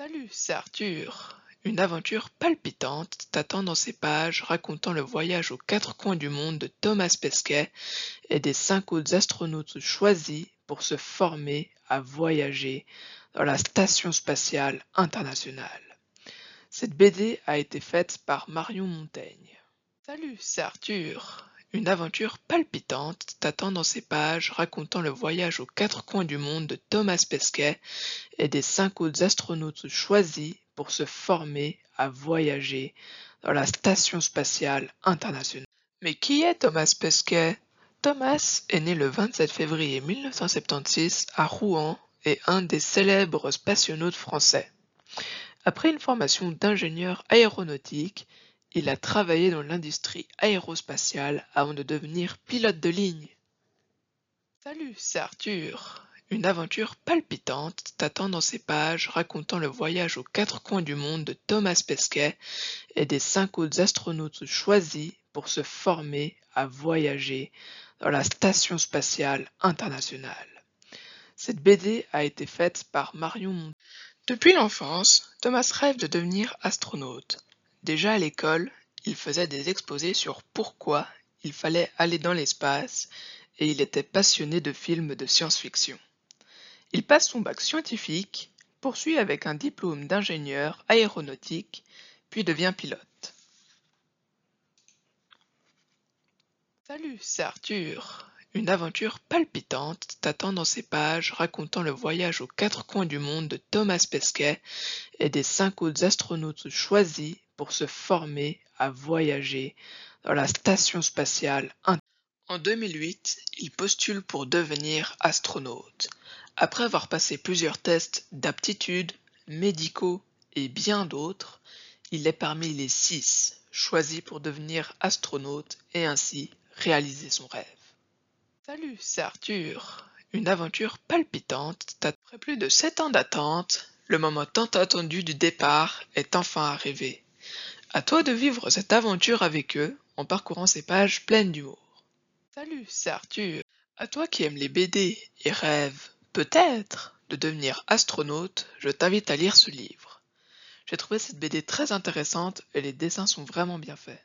Salut, c'est Arthur. Une aventure palpitante t'attend dans ces pages racontant le voyage aux quatre coins du monde de Thomas Pesquet et des cinq autres astronautes choisis pour se former à voyager dans la Station spatiale internationale. Cette BD a été faite par Marion Montaigne. Salut, c'est Arthur. Une aventure palpitante t'attend dans ces pages racontant le voyage aux quatre coins du monde de Thomas Pesquet et des cinq autres astronautes choisis pour se former à voyager dans la Station spatiale internationale. Mais qui est Thomas Pesquet? Thomas est né le 27 février 1976 à Rouen et un des célèbres spationautes français. Après une formation d'ingénieur aéronautique, il a travaillé dans l'industrie aérospatiale avant de devenir pilote de ligne. Salut, c'est Arthur. Une aventure palpitante t'attend dans ces pages racontant le voyage aux quatre coins du monde de Thomas Pesquet et des cinq autres astronautes choisis pour se former à voyager dans la Station spatiale internationale. Cette BD a été faite par Marion. Depuis l'enfance, Thomas rêve de devenir astronaute. Déjà à l'école, il faisait des exposés sur pourquoi il fallait aller dans l'espace et il était passionné de films de science-fiction. Il passe son bac scientifique, poursuit avec un diplôme d'ingénieur aéronautique, puis devient pilote. Salut, c'est Arthur. Une aventure palpitante t'attend dans ces pages racontant le voyage aux quatre coins du monde de Thomas Pesquet et des cinq autres astronautes choisis pour se former à voyager dans la Station spatiale En 2008, il postule pour devenir astronaute. Après avoir passé plusieurs tests d'aptitude, médicaux et bien d'autres, il est parmi les six choisis pour devenir astronaute et ainsi réaliser son rêve. Salut, c'est Arthur. Une aventure palpitante. Après plus de sept ans d'attente, le moment tant attendu du départ est enfin arrivé. À toi de vivre cette aventure avec eux en parcourant ces pages pleines d'humour. Salut, c'est Arthur. À toi qui aimes les BD et rêves, peut-être, de devenir astronaute, je t'invite à lire ce livre. J'ai trouvé cette BD très intéressante et les dessins sont vraiment bien faits.